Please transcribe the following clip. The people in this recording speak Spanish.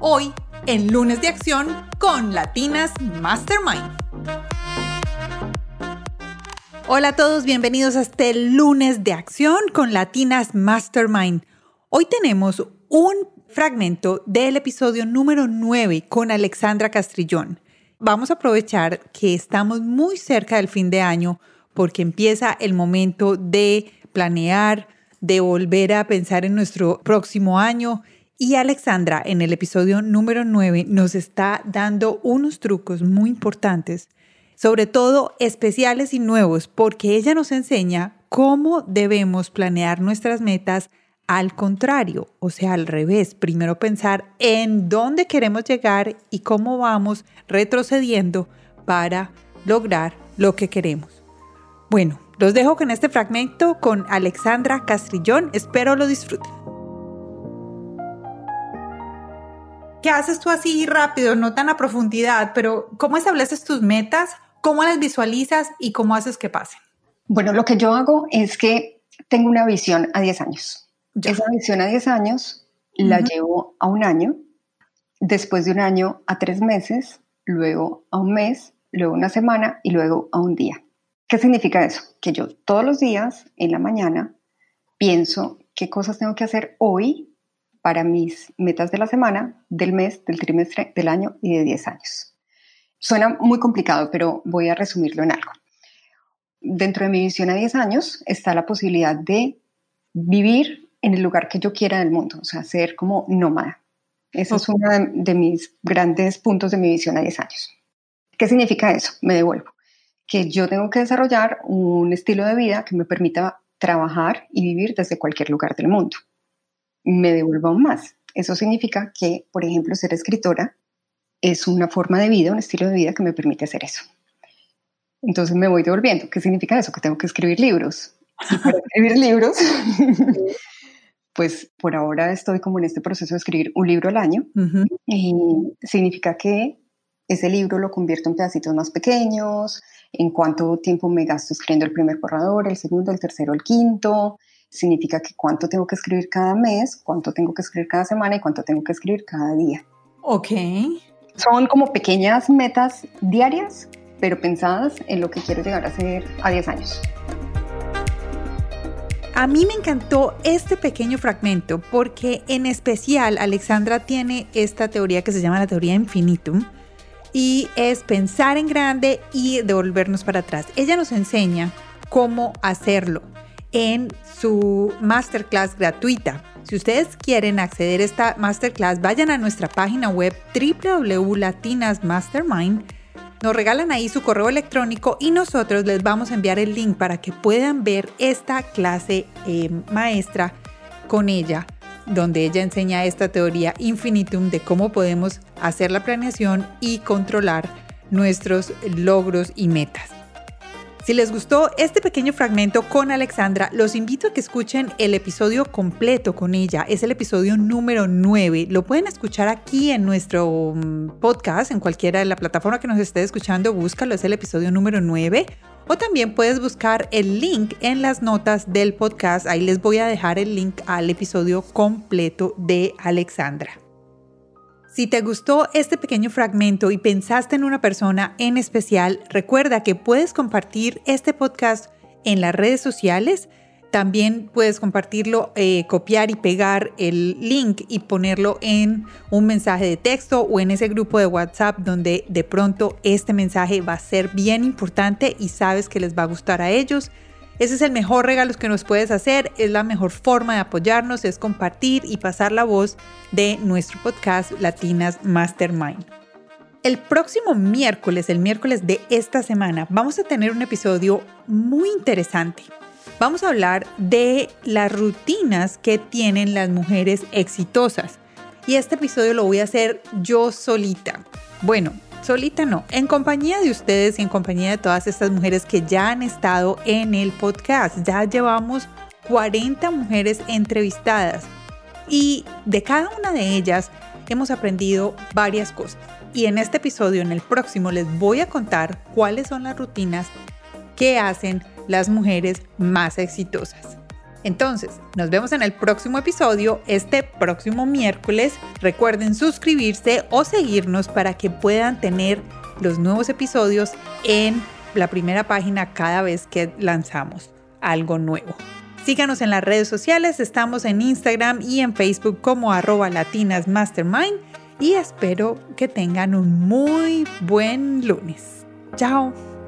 hoy en Lunes de Acción con Latinas Mastermind. Hola a todos, bienvenidos a este lunes de acción con Latinas Mastermind. Hoy tenemos un fragmento del episodio número 9 con Alexandra Castrillón. Vamos a aprovechar que estamos muy cerca del fin de año porque empieza el momento de planear, de volver a pensar en nuestro próximo año. Y Alexandra en el episodio número 9 nos está dando unos trucos muy importantes, sobre todo especiales y nuevos, porque ella nos enseña cómo debemos planear nuestras metas al contrario, o sea, al revés. Primero pensar en dónde queremos llegar y cómo vamos retrocediendo para lograr lo que queremos. Bueno, los dejo con este fragmento con Alexandra Castrillón. Espero lo disfruten. ¿Qué haces tú así rápido, no tan a profundidad, pero cómo estableces tus metas, cómo las visualizas y cómo haces que pasen? Bueno, lo que yo hago es que tengo una visión a 10 años. Esa visión a 10 años la llevo a un año, después de un año a tres meses, luego a un mes, luego a una semana y luego a un día. ¿Qué significa eso? Que yo todos los días en la mañana pienso qué cosas tengo que hacer hoy para mis metas de la semana, del mes, del trimestre, del año y de 10 años. Suena muy complicado, pero voy a resumirlo en algo. Dentro de mi visión a 10 años está la posibilidad de vivir en el lugar que yo quiera en el mundo, o sea, ser como nómada. Eso es uno de, de mis grandes puntos de mi visión a 10 años. ¿Qué significa eso? Me devuelvo que yo tengo que desarrollar un estilo de vida que me permita trabajar y vivir desde cualquier lugar del mundo. Me devuelvo aún más. Eso significa que, por ejemplo, ser escritora es una forma de vida, un estilo de vida que me permite hacer eso. Entonces me voy devolviendo. ¿Qué significa eso? Que tengo que escribir libros. Y para escribir libros, pues por ahora estoy como en este proceso de escribir un libro al año. Y significa que ese libro lo convierto en pedacitos más pequeños, en cuánto tiempo me gasto escribiendo el primer borrador, el segundo, el tercero, el quinto. Significa que cuánto tengo que escribir cada mes, cuánto tengo que escribir cada semana y cuánto tengo que escribir cada día. Ok. Son como pequeñas metas diarias, pero pensadas en lo que quiero llegar a ser a 10 años. A mí me encantó este pequeño fragmento porque en especial Alexandra tiene esta teoría que se llama la teoría infinitum, y es pensar en grande y devolvernos para atrás. Ella nos enseña cómo hacerlo en su masterclass gratuita. Si ustedes quieren acceder a esta masterclass, vayan a nuestra página web www.latinasmastermind. Nos regalan ahí su correo electrónico y nosotros les vamos a enviar el link para que puedan ver esta clase eh, maestra con ella donde ella enseña esta teoría infinitum de cómo podemos hacer la planeación y controlar nuestros logros y metas. Si les gustó este pequeño fragmento con Alexandra, los invito a que escuchen el episodio completo con ella. Es el episodio número 9. Lo pueden escuchar aquí en nuestro mm, podcast, en cualquiera de la plataforma que nos esté escuchando. Búscalo, es el episodio número 9. O también puedes buscar el link en las notas del podcast. Ahí les voy a dejar el link al episodio completo de Alexandra. Si te gustó este pequeño fragmento y pensaste en una persona en especial, recuerda que puedes compartir este podcast en las redes sociales. También puedes compartirlo, eh, copiar y pegar el link y ponerlo en un mensaje de texto o en ese grupo de WhatsApp donde de pronto este mensaje va a ser bien importante y sabes que les va a gustar a ellos. Ese es el mejor regalo que nos puedes hacer, es la mejor forma de apoyarnos, es compartir y pasar la voz de nuestro podcast Latinas Mastermind. El próximo miércoles, el miércoles de esta semana, vamos a tener un episodio muy interesante. Vamos a hablar de las rutinas que tienen las mujeres exitosas. Y este episodio lo voy a hacer yo solita. Bueno, solita no, en compañía de ustedes y en compañía de todas estas mujeres que ya han estado en el podcast. Ya llevamos 40 mujeres entrevistadas y de cada una de ellas hemos aprendido varias cosas. Y en este episodio, en el próximo, les voy a contar cuáles son las rutinas que hacen las mujeres más exitosas. Entonces, nos vemos en el próximo episodio, este próximo miércoles. Recuerden suscribirse o seguirnos para que puedan tener los nuevos episodios en la primera página cada vez que lanzamos algo nuevo. Síganos en las redes sociales, estamos en Instagram y en Facebook como arroba latinasmastermind y espero que tengan un muy buen lunes. Chao.